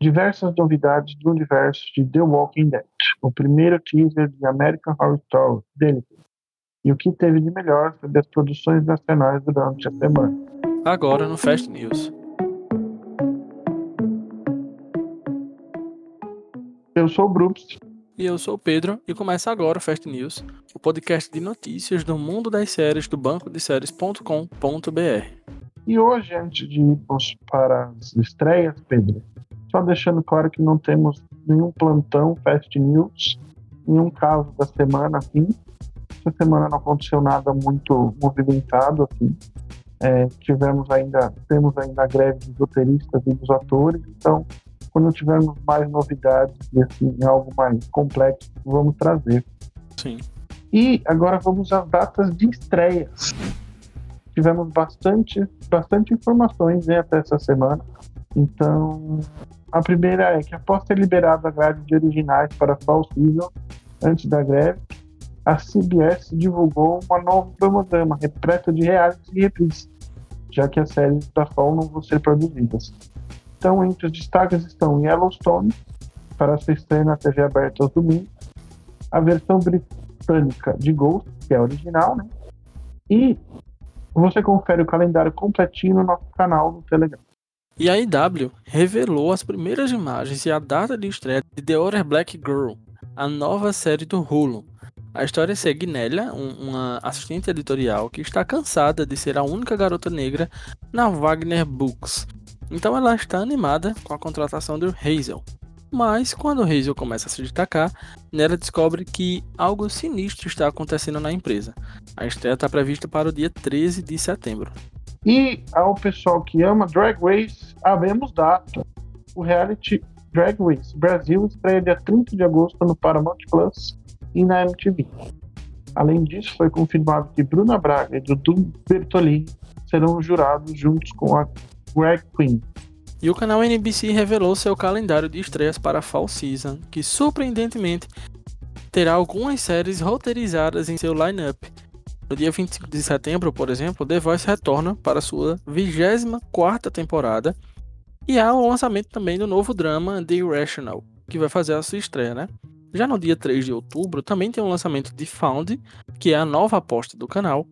diversas novidades do universo de The Walking Dead, o primeiro teaser de American Horror Story dele, e o que teve de melhor sobre as produções nacionais durante a semana. Agora no Fast News. Eu sou o Brooks. E eu sou o Pedro, e começa agora o Fast News, o podcast de notícias do mundo das séries do banco de séries.com.br. E hoje, antes de irmos para as estreias, Pedro, só deixando claro que não temos nenhum plantão Fast News, nenhum caso da semana assim. Essa semana não aconteceu nada muito movimentado assim. É, tivemos ainda, temos ainda a greve dos roteiristas e dos atores, então quando tivermos mais novidades e assim, algo mais complexo, vamos trazer. Sim. E agora vamos às datas de estreias. Tivemos bastante, bastante informações né, até essa semana. Então, a primeira é que após ter liberado a grade de originais para Fall Season, antes da greve, a CBS divulgou uma nova cronograma repleta de reality e reprises, já que as séries da Fall não vão ser produzidas. Então, entre os destaques estão Yellowstone, para ser estreia na TV aberta aos domingos, a versão britânica de Ghost, que é a original, né? E você confere o calendário completinho no nosso canal no Telegram. E a IW revelou as primeiras imagens e a data de estreia de The Other Black Girl, a nova série do Hulu. A história segue Nélia, um, uma assistente editorial que está cansada de ser a única garota negra na Wagner Books, então ela está animada com a contratação do Hazel. Mas quando Hazel começa a se destacar, Nera descobre que algo sinistro está acontecendo na empresa. A estreia está prevista para o dia 13 de setembro. E ao pessoal que ama Drag Race, havemos data. O reality Drag Race Brasil estreia dia 30 de agosto no Paramount Plus e na MTV. Além disso, foi confirmado que Bruna Braga e Dudu Bertolini serão jurados juntos com a Drag Queen. E o canal NBC revelou seu calendário de estreias para a Fall Season, que surpreendentemente terá algumas séries roteirizadas em seu lineup. No dia 25 de setembro, por exemplo, The Voice retorna para sua 24ª temporada e há o lançamento também do novo drama The Irrational, que vai fazer a sua estreia, né? Já no dia 3 de outubro, também tem o lançamento de Found, que é a nova aposta do canal,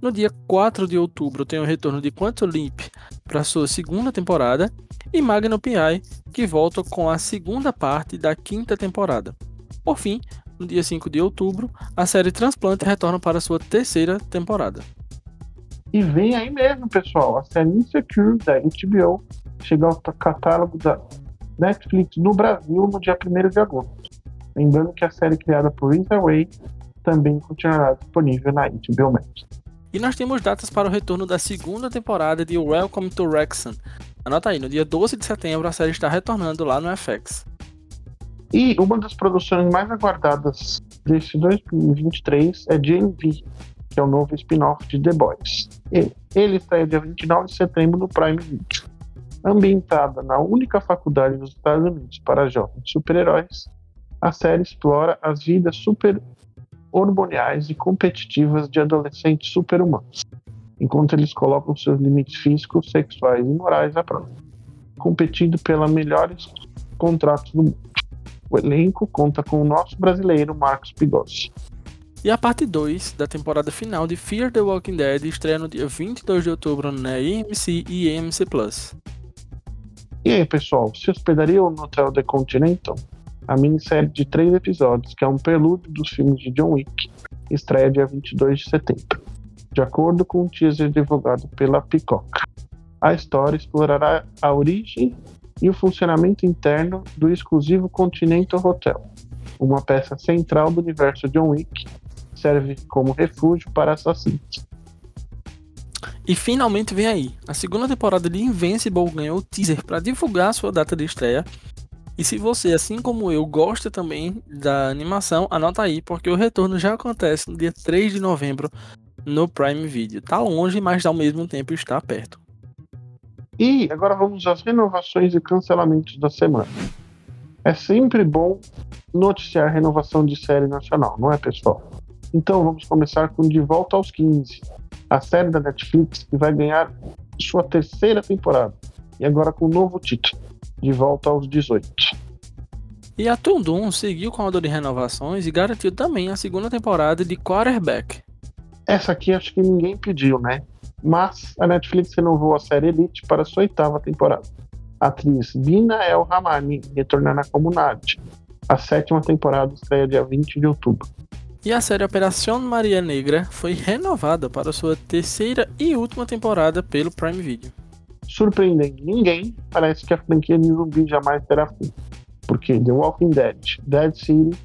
no dia 4 de outubro tem o retorno de Quantum Leap para sua segunda temporada e Magnum P.I. que volta com a segunda parte da quinta temporada. Por fim, no dia 5 de outubro, a série Transplante retorna para sua terceira temporada. E vem aí mesmo, pessoal, a série Insecure da HBO chega ao catálogo da Netflix no Brasil no dia 1 de agosto. Lembrando que a série criada por Rae também continuará disponível na HBO Max. E nós temos datas para o retorno da segunda temporada de Welcome to Wrexham. Anota aí, no dia 12 de setembro a série está retornando lá no FX. E uma das produções mais aguardadas deste 2023 é GMV, que é o novo spin-off de The Boys. Ele estreia dia 29 de setembro no Prime Video. Ambientada na única faculdade dos Estados Unidos para jovens super-heróis, a série explora as vidas super hormoniais e competitivas de adolescentes super-humanos, enquanto eles colocam seus limites físicos, sexuais e morais à prova, competindo pelos melhores contratos do mundo. O elenco conta com o nosso brasileiro Marcos Pigossi. E a parte 2 da temporada final de Fear the Walking Dead estreia no dia 22 de outubro na AMC e AMC Plus. E aí, pessoal, se hospedariam no Hotel The Continental? A minissérie de três episódios, que é um prelúdio dos filmes de John Wick, estreia dia 22 de setembro, de acordo com um teaser divulgado pela Peacock. A história explorará a origem e o funcionamento interno do exclusivo Continental Hotel, uma peça central do universo John Wick, serve como refúgio para assassinos. E finalmente vem aí, a segunda temporada de Invincible ganhou o teaser para divulgar sua data de estreia e se você, assim como eu, gosta também da animação, anota aí, porque o retorno já acontece no dia 3 de novembro no Prime Video. Tá longe, mas ao mesmo tempo está perto. E agora vamos às renovações e cancelamentos da semana. É sempre bom noticiar renovação de série nacional, não é, pessoal? Então vamos começar com De Volta aos 15, a série da Netflix que vai ganhar sua terceira temporada e agora com um novo título de volta aos 18. E a Tundum seguiu com a onda de renovações e garantiu também a segunda temporada de Quarterback. Essa aqui acho que ninguém pediu, né? Mas a Netflix renovou a série Elite para sua oitava temporada. A atriz Bina El Ramani retorna na comunidade. A sétima temporada estreia dia 20 de outubro. E a série Operação Maria Negra foi renovada para sua terceira e última temporada pelo Prime Video. Surpreendendo ninguém, parece que a franquia de zumbi jamais terá fim. Porque The Walking Dead, Dead City,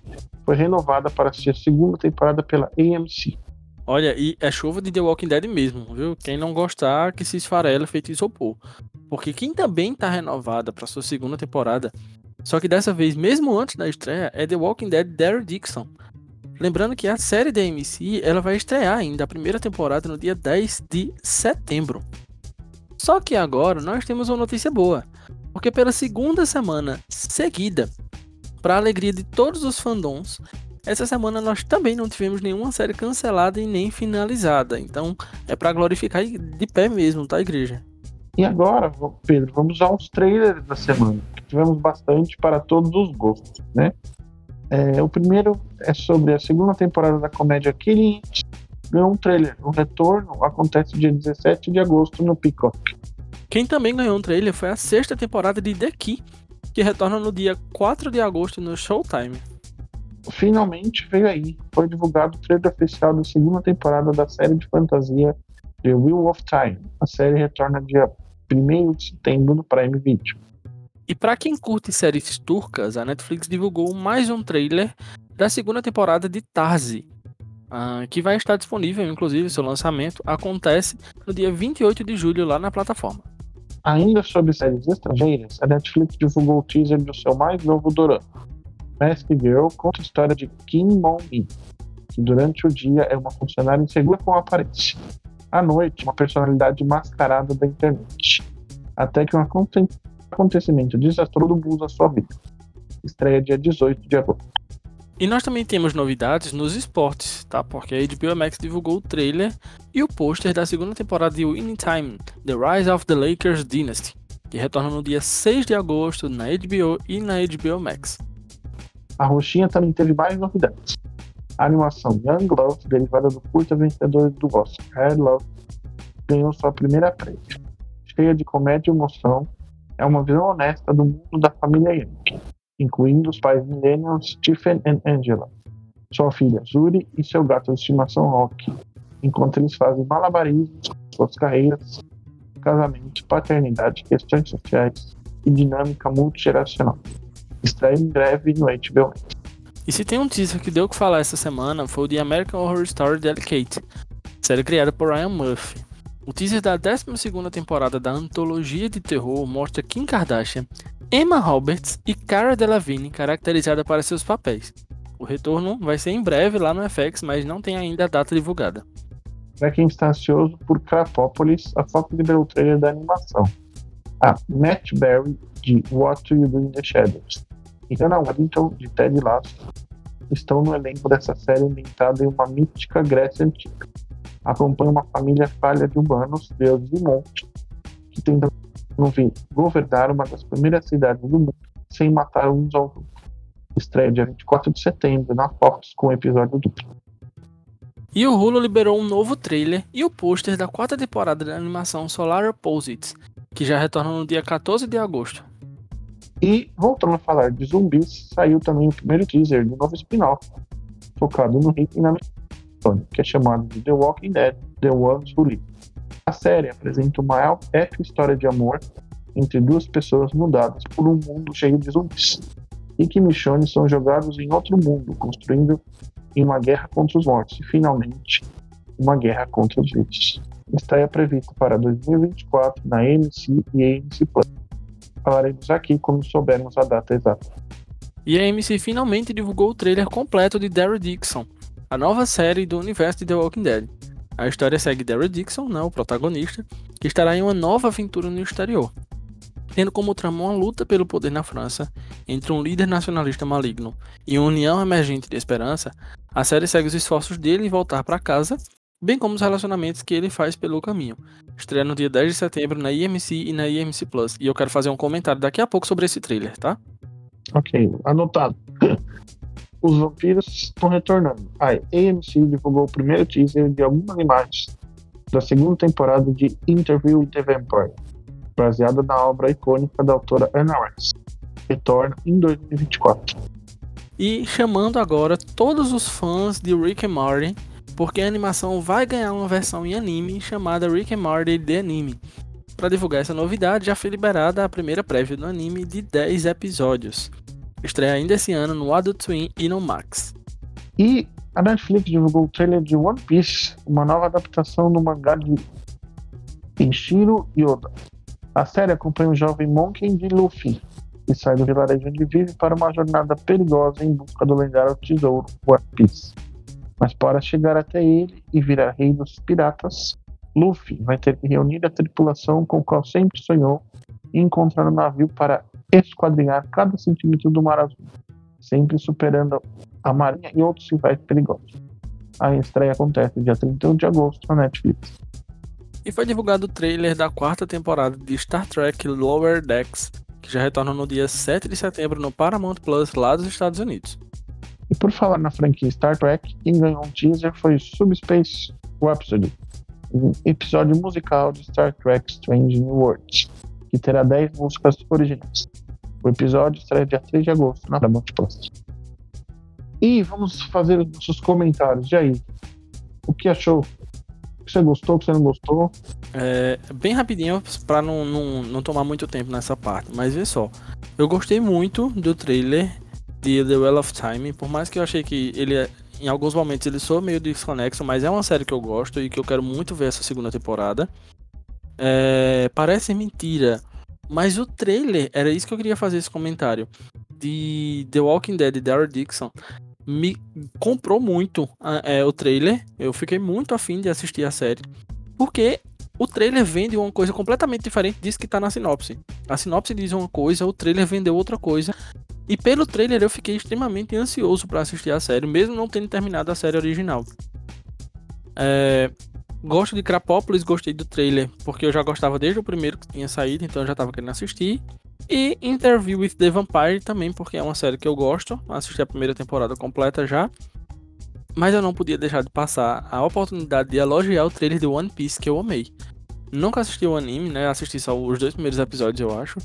foi renovada para sua segunda temporada pela AMC. Olha, e é chuva de The Walking Dead mesmo, viu? Quem não gostar, que se esfarela feito isopor. Porque quem também está renovada para sua segunda temporada, só que dessa vez, mesmo antes da estreia, é The Walking Dead Daryl Dixon, Lembrando que a série da AMC ela vai estrear ainda a primeira temporada no dia 10 de setembro. Só que agora nós temos uma notícia boa, porque pela segunda semana seguida, para alegria de todos os fandoms, essa semana nós também não tivemos nenhuma série cancelada e nem finalizada. Então é para glorificar de pé mesmo, tá, igreja? E agora, Pedro, vamos aos trailers da semana. Tivemos bastante para todos os gostos, né? É, o primeiro é sobre a segunda temporada da comédia Killing Ganhou um trailer. O retorno acontece dia 17 de agosto no Peacock. Quem também ganhou um trailer foi a sexta temporada de The Key, que retorna no dia 4 de agosto no Showtime. Finalmente veio aí. Foi divulgado o trailer oficial da segunda temporada da série de fantasia The Wheel of Time. A série retorna dia 1 de setembro no Prime Video. E para quem curte séries turcas, a Netflix divulgou mais um trailer da segunda temporada de Tarzi, uh, que vai estar disponível, inclusive seu lançamento acontece no dia 28 de julho lá na plataforma. Ainda sobre séries estrangeiras, a Netflix divulgou o teaser do seu mais novo dorama. Mask Girl conta a história de Kim Mon-mi, que durante o dia é uma funcionária insegura com aparência. À noite, uma personalidade mascarada da internet. Até que uma acontecimento desastroso muda sua vida. Estreia dia 18 de agosto. E nós também temos novidades nos esportes, tá? Porque a HBO Max divulgou o trailer e o pôster da segunda temporada de Winning Time, The Rise of the Lakers Dynasty, que retorna no dia 6 de agosto na HBO e na HBO Max. A roxinha também teve mais novidades. A animação Young Love, derivada do curta vencedor do Oscar, Hair Love, ganhou sua primeira prêmio. Cheia de comédia e emoção, é uma visão honesta do mundo da família Yankee, incluindo os pais millennials Stephen e Angela, sua filha Zuri e seu gato de estimação Rocky, enquanto eles fazem malabarismos suas carreiras, casamento, paternidade, questões sociais e dinâmica multigeracional. Estreia em breve no HBO E se tem um teaser que deu o que falar essa semana foi o de American Horror Story Delicate, série criada por Ryan Murphy. O teaser da 12 temporada da antologia de terror mostra Kim Kardashian, Emma Roberts e Cara Delevingne caracterizada para seus papéis. O retorno vai ser em breve lá no FX, mas não tem ainda a data divulgada. Para quem está ansioso por Crapópolis, a Fox liberou o trailer da animação. A Matt Berry, de What You Do in the Shadows, e Anna Waddington, de Ted Lasso, estão no elenco dessa série ambientada em uma mítica Grécia antiga acompanha uma família falha de humanos, deuses e monstros, que tentam governar uma das primeiras cidades do mundo sem matar uns aos outros. Estreia dia 24 de setembro na Fox com o episódio duplo. E o Hulu liberou um novo trailer e o pôster da quarta temporada da animação Solar Opposites, que já retorna no dia 14 de agosto. E, voltando a falar de zumbis, saiu também o primeiro teaser do novo spin-off, focado no Rick e na que é chamado de The Walking Dead, The Ones Who Live. A série apresenta uma épica história de amor entre duas pessoas mudadas por um mundo cheio de zumbis. Rick e Michonne são jogados em outro mundo, construindo em uma guerra contra os mortos e, finalmente, uma guerra contra os vivos. Estreia prevista para 2024 na AMC e AMC Plus. Falaremos aqui quando soubermos a data exata. E a AMC finalmente divulgou o trailer completo de Daryl Dixon, a nova série do universo de The Walking Dead. A história segue Daryl Dixon, né, o protagonista, que estará em uma nova aventura no exterior, tendo como trama uma luta pelo poder na França entre um líder nacionalista maligno e uma união emergente de esperança. A série segue os esforços dele em voltar para casa bem como os relacionamentos que ele faz pelo caminho. Estreia no dia 10 de setembro na IMC e na IMC Plus. E eu quero fazer um comentário daqui a pouco sobre esse trailer, tá? Ok, anotado. Os vampiros estão retornando. A AMC divulgou o primeiro teaser de algumas imagens da segunda temporada de Interview with the Vampire, baseada na obra icônica da autora Anna Rice. Retorna em 2024. E chamando agora todos os fãs de Rick and Morty, porque a animação vai ganhar uma versão em anime chamada Rick and Morty The Anime. Para divulgar essa novidade, já foi liberada a primeira prévia do anime de 10 episódios. Estreia ainda esse ano no Adult Swim e no Max. E a Netflix divulgou o trailer de One Piece, uma nova adaptação do mangá de Kenshiro Yoda. A série acompanha o jovem Monkey de Luffy, que sai do vilarejo onde vive para uma jornada perigosa em busca do lendário tesouro One Piece. Mas para chegar até ele e virar rei dos piratas, Luffy vai ter que reunir a tripulação com a qual sempre sonhou e encontrar um navio para esquadrinhar cada centímetro do mar azul, sempre superando a marinha e outros rivais perigosos. A estreia acontece dia 31 de agosto na Netflix. E foi divulgado o trailer da quarta temporada de Star Trek Lower Decks, que já retorna no dia 7 de setembro no Paramount Plus lá dos Estados Unidos. E por falar na franquia Star Trek, quem ganhou um teaser foi Subspace Rhapsody, um episódio musical de Star Trek Strange New Worlds, que terá 10 músicas originais. O episódio estreia dia 3 de agosto na Paramount Plus. E vamos fazer os nossos comentários. E aí? O que achou? Que você gostou, que você não gostou? É, bem rapidinho, para não, não, não tomar muito tempo nessa parte, mas vê só. Eu gostei muito do trailer de The Well of Time, por mais que eu achei que ele, em alguns momentos, ele soa meio desconexo, mas é uma série que eu gosto e que eu quero muito ver essa segunda temporada. É, parece mentira, mas o trailer, era isso que eu queria fazer esse comentário, de The Walking Dead de Daryl Dixon, me comprou muito é, o trailer. Eu fiquei muito afim de assistir a série. Porque o trailer vende uma coisa completamente diferente disso que tá na sinopse. A sinopse diz uma coisa, o trailer vendeu outra coisa. E pelo trailer eu fiquei extremamente ansioso para assistir a série, mesmo não tendo terminado a série original. É, gosto de Crapopolis, gostei do trailer, porque eu já gostava desde o primeiro que tinha saído, então eu já tava querendo assistir. E Interview with the Vampire também, porque é uma série que eu gosto. Assisti a primeira temporada completa já. Mas eu não podia deixar de passar a oportunidade de elogiar o trailer de One Piece que eu amei. Nunca assisti o anime, né? Assisti só os dois primeiros episódios, eu acho.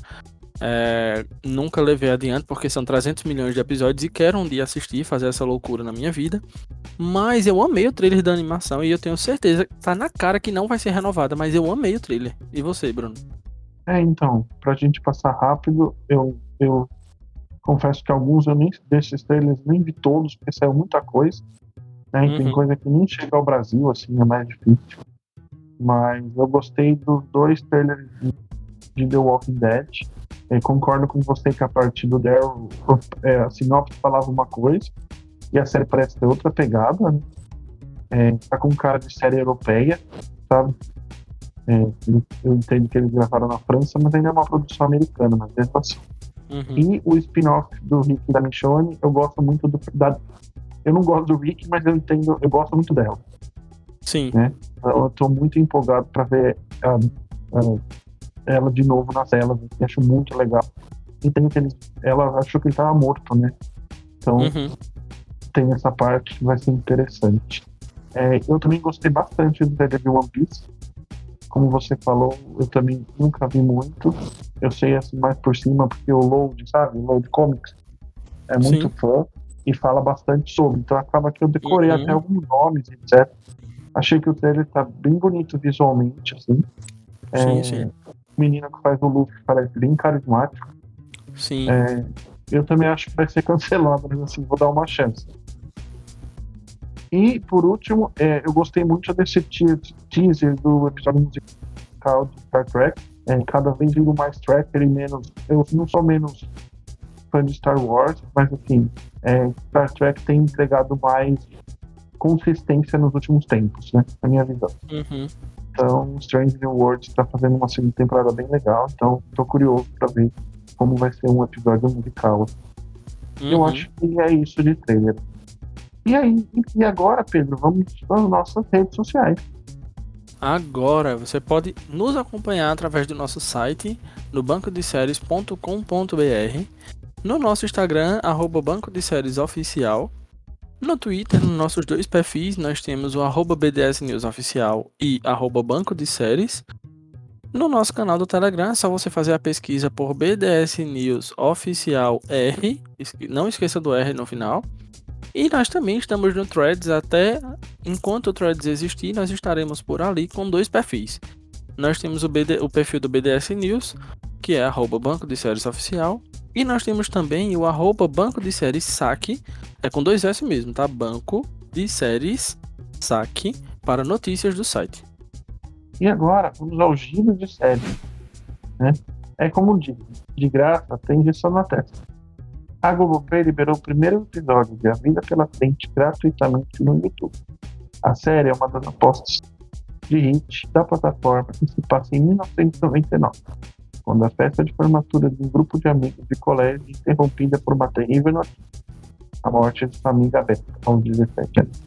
É, nunca levei adiante porque são 300 milhões de episódios e quero um dia assistir, fazer essa loucura na minha vida. Mas eu amei o trailer da animação e eu tenho certeza que tá na cara que não vai ser renovada, mas eu amei o trailer. E você, Bruno? É, então, pra gente passar rápido, eu, eu confesso que alguns eu nem desses trailers nem vi todos, porque saiu muita coisa. Né? Uhum. Tem coisa que nem chega ao Brasil, assim, é mais difícil. Mas eu gostei dos dois trailers de The Walking Dead. Eu concordo com você que a partir do Daryl, é, a sinopse falava uma coisa e a série parece ter outra pegada. Né? É, tá com cara de série europeia, sabe? É, eu entendo que eles gravaram na França, mas ainda é uma produção americana, mas mesmo assim. Uhum. E o spin-off do Rick da Michonne, eu gosto muito do. Da, eu não gosto do Rick, mas eu entendo, eu gosto muito dela. Sim. Né? Eu tô muito empolgado para ver a, a, ela de novo nas telas, que acho muito legal. Entendo que ele, ela achou que ele tava morto, né? Então uhum. tem essa parte que vai ser interessante. É, eu também gostei bastante do de One Piece como você falou, eu também nunca vi muito. Eu sei assim mais por cima, porque o Load, sabe? O Load Comics é muito Sim. fã e fala bastante sobre. Então acaba que eu decorei uhum. até alguns nomes, etc. Achei que o trailer tá bem bonito visualmente, assim. Sim, é, sim. O menino que faz o Luffy parece bem carismático. Sim. É, eu também acho que vai ser cancelado, mas assim, vou dar uma chance. E, por último, é, eu gostei muito desse teaser do episódio musical de Star Trek. É, cada vez vindo mais tracker e menos. Eu não sou menos fã de Star Wars, mas assim, é, Star Trek tem entregado mais consistência nos últimos tempos, né? Na minha visão. Uhum. Então, Strange New Worlds está fazendo uma segunda temporada bem legal, então estou curioso para ver como vai ser um episódio musical. Uhum. Eu acho que é isso de trailer. E aí, e agora, Pedro, vamos para as nossas redes sociais. Agora você pode nos acompanhar através do nosso site no bancodeséries.com.br, no nosso Instagram, arroba Banco de Séries Oficial, no Twitter, nos nossos dois perfis, nós temos o arroba BDS News Oficial e arroba Banco de Séries. No nosso canal do Telegram, é só você fazer a pesquisa por BDS News Oficial R, não esqueça do R no final. E nós também estamos no Threads até enquanto o Threads existir, nós estaremos por ali com dois perfis. Nós temos o, BD, o perfil do BDS News, que é arroba Banco de Séries Oficial, e nós temos também o arroba Banco de Séries Saque, é com dois S mesmo, tá? Banco de Séries Saque para notícias do site. E agora, vamos ao giro de série. Né? É como diz, de graça tem injeção na testa. A Globoplay liberou o primeiro episódio de A Vida Pela Frente gratuitamente no YouTube. A série é uma das apostas de hit da plataforma e se passa em 1999, quando a festa de formatura de um grupo de amigos de colégio é interrompida por uma terrível notícia, a morte de sua amiga Beth, aos 17 anos.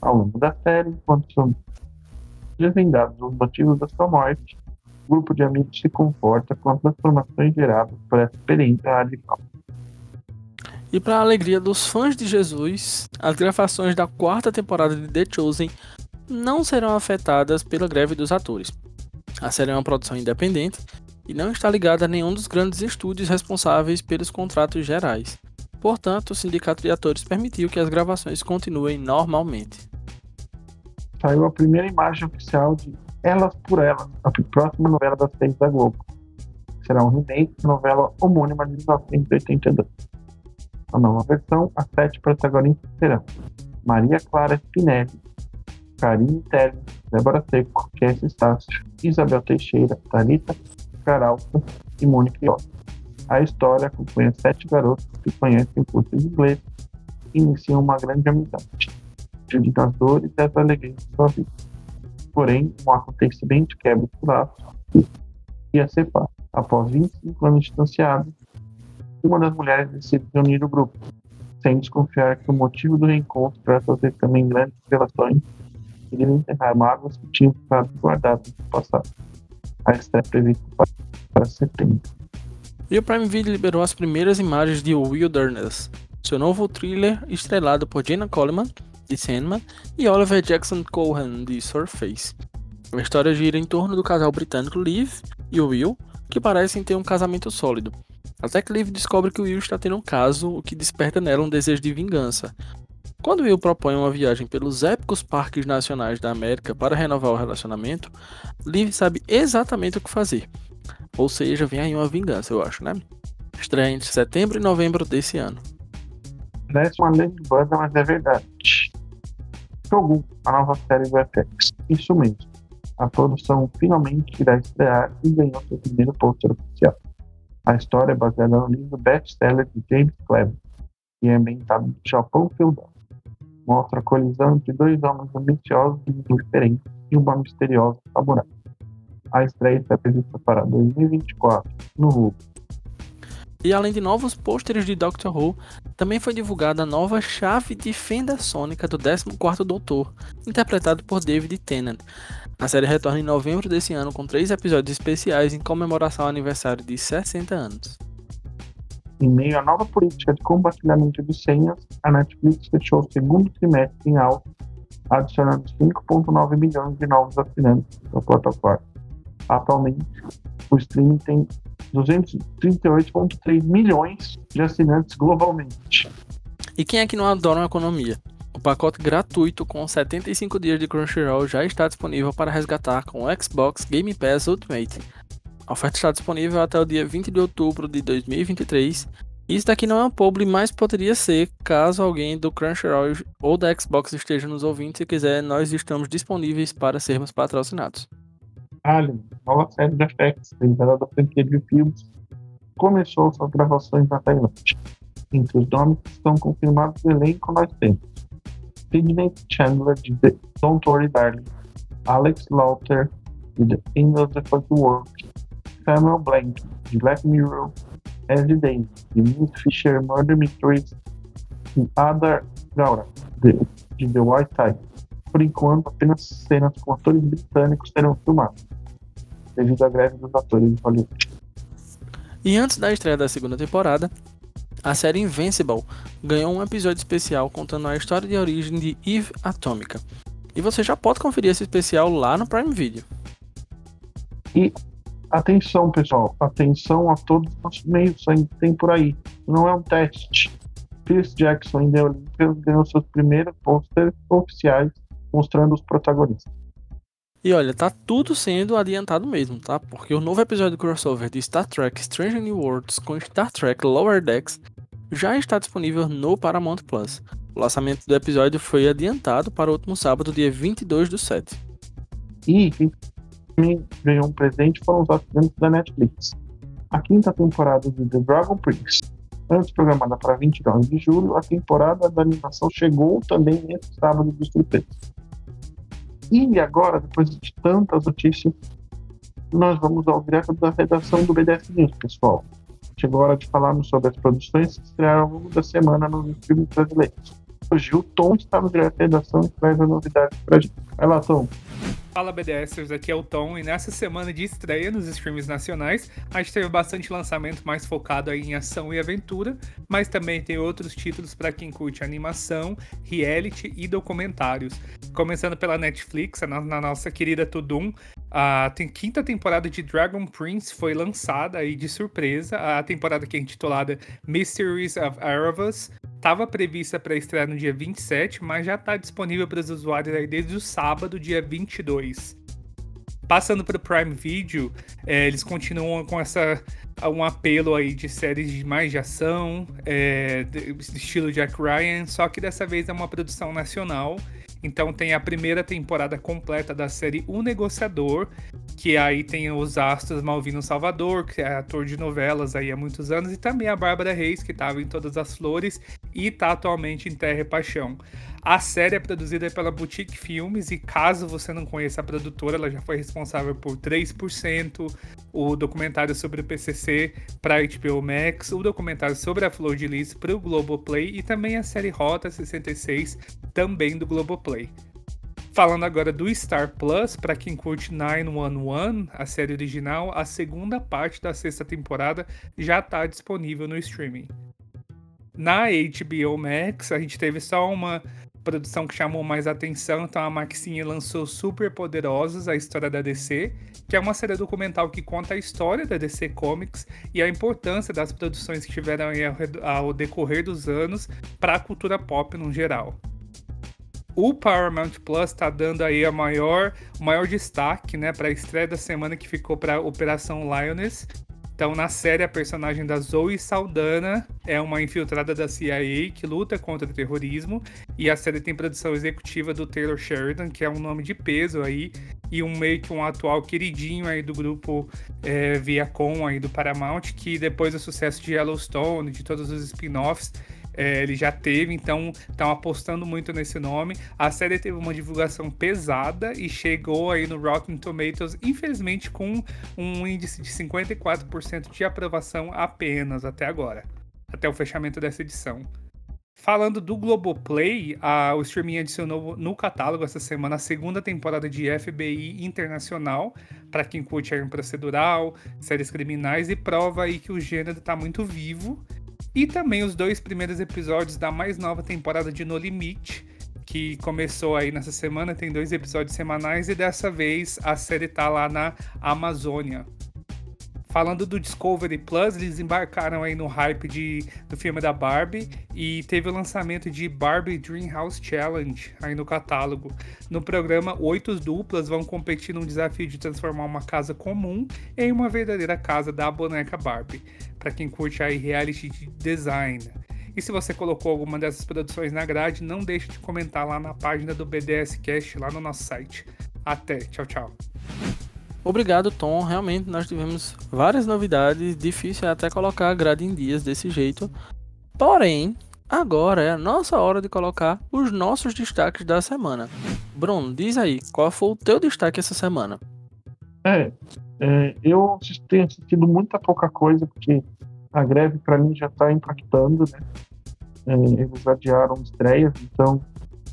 Ao longo da série, enquanto são desvendados os motivos da sua morte, o grupo de amigos se comporta com as transformações geradas por essa experiência radical. E para a alegria dos fãs de Jesus, as gravações da quarta temporada de The Chosen não serão afetadas pela greve dos atores. A série é uma produção independente e não está ligada a nenhum dos grandes estúdios responsáveis pelos contratos gerais. Portanto, o Sindicato de Atores permitiu que as gravações continuem normalmente. Saiu a primeira imagem oficial de Elas por Elas, a próxima novela das seis da Globo. Será um remake da novela homônima de 1982. A nova versão, as sete protagonistas serão Maria Clara Spinelli, Karine Telles, Débora Seco, Cassie Estácio, Isabel Teixeira, Tarita Caralta e Mônica Iota. A história acompanha sete garotos que conhecem o curso de inglês e iniciam uma grande amizade, diante das dores e das alegrias de sua vida. Porém, um acontecimento quebra os laços e a separa. Após 25 anos distanciados, uma das mulheres decide reunir o grupo, sem desconfiar que o motivo do reencontro trata ter também grandes relações e deve enterrar mágoas que tinham ficado guardadas no passado. A estreia é prevista para setembro. E o Prime Video liberou as primeiras imagens de Wilderness, seu novo thriller estrelado por Jenna Coleman, de Sandman, e Oliver Jackson Cohen, de Surface. A história gira em torno do casal britânico Liv e Will, que parecem ter um casamento sólido, até que Liv descobre que Will está tendo um caso, o que desperta nela um desejo de vingança. Quando Will propõe uma viagem pelos épicos parques nacionais da América para renovar o relacionamento, Liv sabe exatamente o que fazer. Ou seja, vem aí uma vingança, eu acho, né? Estreia entre setembro e novembro desse ano. Parece uma lenda banda, mas é verdade. Shogun, a nova série do FX. Isso mesmo. A produção finalmente irá estrear e ganhou seu primeiro pôster oficial. A história é baseada no livro best-seller de James Cleveland e é ambientado no Japão feudal. Mostra a colisão entre dois homens ambiciosos e diferentes e uma misteriosa samurai. A estreia está prevista para 2024 no Hulu. E além de novos pôsteres de Doctor Who, também foi divulgada a nova chave de fenda sônica do 14º Doutor, interpretado por David Tennant. A série retorna em novembro desse ano com três episódios especiais em comemoração ao aniversário de 60 anos. Em meio à nova política de compartilhamento de senhas, a Netflix fechou o segundo trimestre em alta, adicionando 5,9 milhões de novos assinantes à plataforma. Atualmente, o streaming tem 238,3 milhões de assinantes globalmente. E quem é que não adora uma economia? O pacote gratuito com 75 dias de Crunchyroll já está disponível para resgatar com o Xbox Game Pass Ultimate. A oferta está disponível até o dia 20 de outubro de 2023. Isso daqui não é um publi, mas poderia ser caso alguém do Crunchyroll ou da Xbox esteja nos ouvindo e quiser, nós estamos disponíveis para sermos patrocinados. Alien, nova série da FX, derivada da franquia de filmes, começou suas gravações na Tailândia. Entre os nomes que estão confirmados no elenco, nós temos Sidney Chandler de The Don't Worry Darling, Alex Lauter de The End of the Fucking World, Samuel Blank de Black Mirror, Eddie Davis de Miss Fisher Murder Mysteries, e Adar Gaura, de, de The White Tiger. Por enquanto, apenas cenas com atores britânicos serão filmadas, devido à greve dos atores de Hollywood. E antes da estreia da segunda temporada, a série Invincible ganhou um episódio especial contando a história de origem de Eve Atômica. E você já pode conferir esse especial lá no Prime Video. E atenção, pessoal, atenção a todos os nossos meios que tem por aí. Não é um teste. Chris Jackson em The Olympians ganhou seus primeiros posters oficiais mostrando os protagonistas. E olha, tá tudo sendo adiantado mesmo, tá? Porque o novo episódio crossover de Star Trek Strange New Worlds com Star Trek Lower Decks já está disponível no Paramount Plus. O lançamento do episódio foi adiantado para o último sábado, dia 22 do 7. E quem ganhou um presente foram os assinantes da Netflix. A quinta temporada de The Dragon Prince. Antes programada para 29 de julho, a temporada da animação chegou também nesse sábado de surpresa. E agora, depois de tantas notícias, nós vamos ao direto da redação do BDS News, pessoal. Chegou a hora de falarmos sobre as produções que estrearam ao longo da semana nos filmes brasileiros. Hoje o Tom está no direto da redação e traz a novidade para a gente. Vai lá, Tom. Fala BDSers, aqui é o Tom e nessa semana de estreia nos streams nacionais a gente teve bastante lançamento mais focado em ação e aventura, mas também tem outros títulos para quem curte animação, reality e documentários. Começando pela Netflix, na, na nossa querida Tudum, a tem, quinta temporada de Dragon Prince foi lançada aí de surpresa, a temporada que é intitulada Mysteries of Erebus, estava prevista para estrear no dia 27, mas já está disponível para os usuários aí desde o sábado, dia 22. Passando para o Prime Video, é, eles continuam com essa um apelo aí de séries de mais de ação, é, de, estilo Jack Ryan, só que dessa vez é uma produção nacional. Então tem a primeira temporada completa da série O Negociador, que aí tem os astros Malvino Salvador, que é ator de novelas aí há muitos anos, e também a Bárbara Reis, que estava em Todas as Flores e está atualmente em Terra e Paixão. A série é produzida pela Boutique Filmes e caso você não conheça a produtora, ela já foi responsável por 3%, o documentário sobre o PCC para HBO Max, o documentário sobre a Flor de Lis para o Globoplay e também a série Rota 66 também do Globoplay. Falando agora do Star Plus, para quem curte 911, a série original, a segunda parte da sexta temporada já está disponível no streaming. Na HBO Max, a gente teve só uma produção que chamou mais atenção, então a Maxine lançou Super Poderosos, a história da DC, que é uma série documental que conta a história da DC Comics e a importância das produções que tiveram ao decorrer dos anos para a cultura pop no geral. O Paramount Plus está dando aí a maior, o maior destaque né, para a estreia da semana que ficou para Operação Lioness, então, na série, a personagem da Zoe Saldana é uma infiltrada da CIA que luta contra o terrorismo. E a série tem produção executiva do Taylor Sheridan, que é um nome de peso aí, e um meio que um atual queridinho aí do grupo é, Viacom aí do Paramount, que depois do sucesso de Yellowstone, de todos os spin-offs, é, ele já teve, então estão apostando muito nesse nome. A série teve uma divulgação pesada e chegou aí no Rotten Tomatoes, infelizmente, com um índice de 54% de aprovação apenas até agora, até o fechamento dessa edição. Falando do Globoplay, a, o streaming adicionou no catálogo essa semana a segunda temporada de FBI Internacional, para quem curte a procedural, séries criminais e prova aí que o gênero está muito vivo e também os dois primeiros episódios da mais nova temporada de No Limite, que começou aí nessa semana, tem dois episódios semanais e dessa vez a série tá lá na Amazônia. Falando do Discovery Plus, eles embarcaram aí no hype de, do filme da Barbie e teve o lançamento de Barbie Dreamhouse Challenge aí no catálogo. No programa, oito duplas vão competir num desafio de transformar uma casa comum em uma verdadeira casa da boneca Barbie, para quem curte aí reality de design. E se você colocou alguma dessas produções na grade, não deixe de comentar lá na página do BDS Cast, lá no nosso site. Até, tchau, tchau. Obrigado, Tom. Realmente nós tivemos várias novidades. Difícil até colocar a grade em dias desse jeito. Porém, agora é a nossa hora de colocar os nossos destaques da semana. Bruno, diz aí, qual foi o teu destaque essa semana? É, é eu tenho assistido muita pouca coisa, porque a greve para mim já está impactando, né? é, eles adiaram estreias, então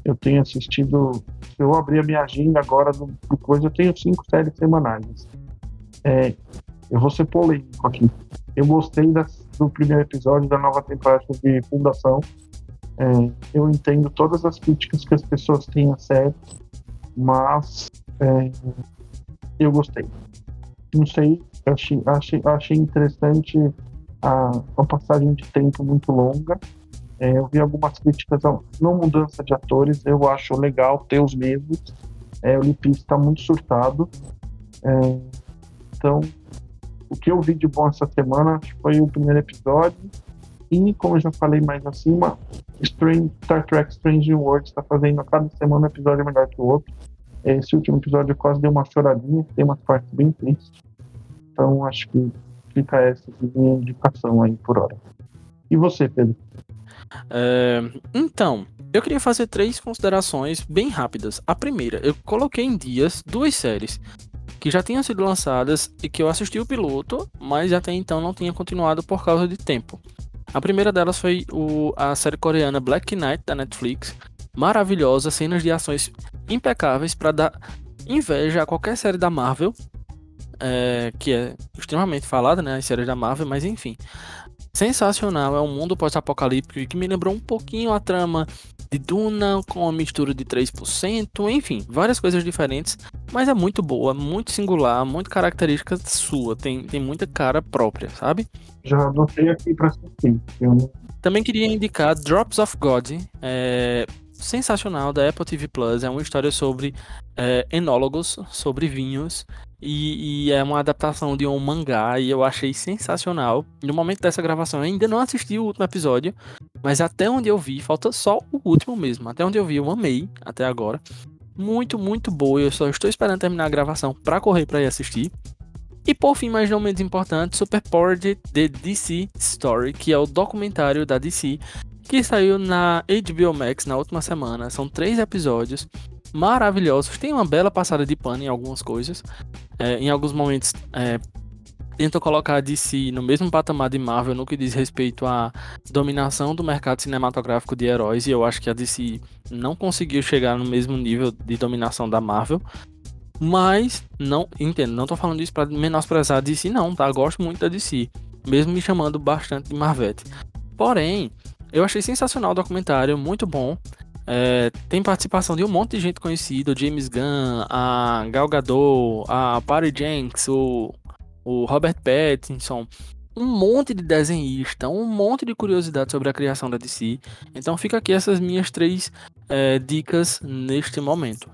eu tenho assistido. Eu abrir a minha agenda agora do, do coisa, eu tenho cinco séries semanais. É, eu vou ser polêmico aqui. Eu gostei das, do primeiro episódio da nova temporada de Fundação. É, eu entendo todas as críticas que as pessoas têm a série, mas é, eu gostei. Não sei, achei, achei, achei interessante a, a passagem de tempo muito longa. É, eu vi algumas críticas não mudança de atores, eu acho legal ter os mesmos. É, o Lipis está muito surtado. É, então, o que eu vi de bom essa semana foi o primeiro episódio. E, como eu já falei mais acima, Strange, Star Trek Strange Worlds está fazendo a cada semana um episódio melhor que o outro. Esse último episódio quase deu uma choradinha, tem umas partes bem tristes. Então, acho que fica essa minha indicação aí por hora. E você, Pedro? Então, eu queria fazer três considerações bem rápidas. A primeira, eu coloquei em dias duas séries que já tinham sido lançadas e que eu assisti o piloto, mas até então não tinha continuado por causa de tempo. A primeira delas foi o, a série coreana Black Knight da Netflix. Maravilhosa, cenas de ações impecáveis para dar inveja a qualquer série da Marvel, é, que é extremamente falada, né, as séries da Marvel, mas enfim. Sensacional, é um mundo pós-apocalíptico que me lembrou um pouquinho a trama de Duna com uma mistura de 3%, enfim, várias coisas diferentes, mas é muito boa, muito singular, muito característica sua, tem, tem muita cara própria, sabe? Já anotei aqui pra assistir. Eu... Também queria indicar Drops of God, é, sensacional da Apple TV Plus, é uma história sobre é, enólogos, sobre vinhos, e, e, é uma adaptação de um mangá e eu achei sensacional. No momento dessa gravação, eu ainda não assisti o último episódio, mas até onde eu vi, falta só o último mesmo. Até onde eu vi, eu amei até agora. Muito, muito boa. Eu só estou esperando terminar a gravação para correr para ir assistir. E por fim, mas não menos importante, Super Powered The DC Story, que é o documentário da DC que saiu na HBO Max na última semana. São três episódios maravilhosos. Tem uma bela passada de pano em algumas coisas. É, em alguns momentos é, tentam colocar a DC no mesmo patamar de Marvel no que diz respeito à dominação do mercado cinematográfico de heróis. E eu acho que a DC não conseguiu chegar no mesmo nível de dominação da Marvel. Mas, não, entendo, não tô falando isso para menosprezar a DC, não, tá? Gosto muito da DC, mesmo me chamando bastante de Marvete. Porém, eu achei sensacional o documentário, muito bom. É, tem participação de um monte de gente conhecida, o James Gunn, a Gal Gadot, a Patty Jenks, o, o Robert Pattinson, um monte de desenhista, um monte de curiosidade sobre a criação da DC. Então fica aqui essas minhas três é, dicas neste momento.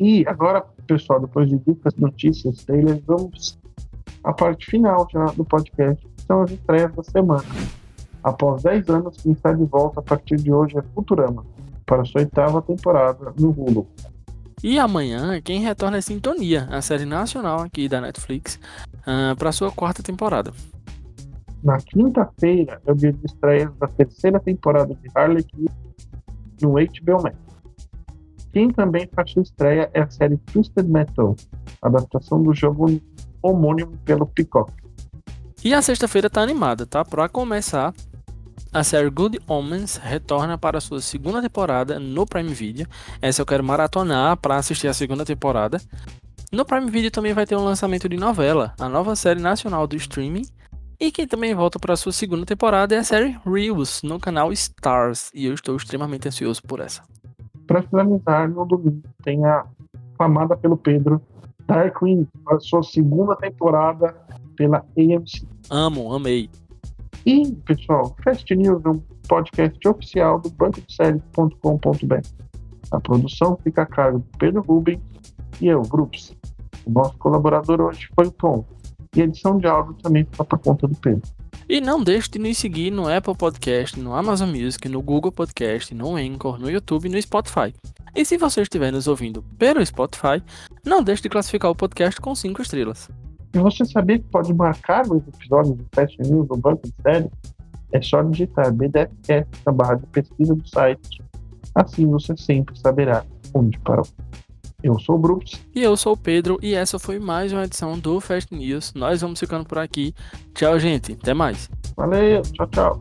E agora, pessoal, depois de dicas, notícias, trailers, vamos à parte final já do podcast, que são as estreias da semana. Após 10 anos, quem está de volta a partir de hoje é Futurama, para sua oitava temporada no Hulu. E amanhã, quem retorna é Sintonia, a série nacional aqui da Netflix, uh, para sua quarta temporada. Na quinta-feira é o dia de estreia da terceira temporada de Harley Quinn no HBO Max. Quem também faz sua estreia é a série Twisted Metal, adaptação do jogo homônimo pelo Peacock. E a sexta-feira tá animada, tá? Para começar, a série Good Omens retorna para sua segunda temporada no Prime Video. Essa eu quero maratonar para assistir a segunda temporada. No Prime Video também vai ter um lançamento de novela, a nova série nacional do streaming. E quem também volta para sua segunda temporada é a série Reels no canal Stars. E eu estou extremamente ansioso por essa. Para finalizar, no domingo tem a famada pelo Pedro Darkwing, a sua segunda temporada pela AMC. Amo, amei. E, pessoal, Fast News é um podcast oficial do bancodeséries.com.br. A produção fica a cargo do Pedro Rubens e eu, Grupos. O nosso colaborador hoje foi o Tom. E a edição de áudio também fica por conta do Pedro. E não deixe de nos seguir no Apple Podcast, no Amazon Music, no Google Podcast, no Anchor, no YouTube e no Spotify. E se você estiver nos ouvindo pelo Spotify, não deixe de classificar o podcast com 5 estrelas. E você sabia que pode marcar os episódios do Fast News no banco de séries? É só digitar BDFcast na barra de pesquisa do site. Assim você sempre saberá onde parou. Eu sou o Brooks. E eu sou o Pedro. E essa foi mais uma edição do Fast News. Nós vamos ficando por aqui. Tchau, gente. Até mais. Valeu. Tchau, tchau.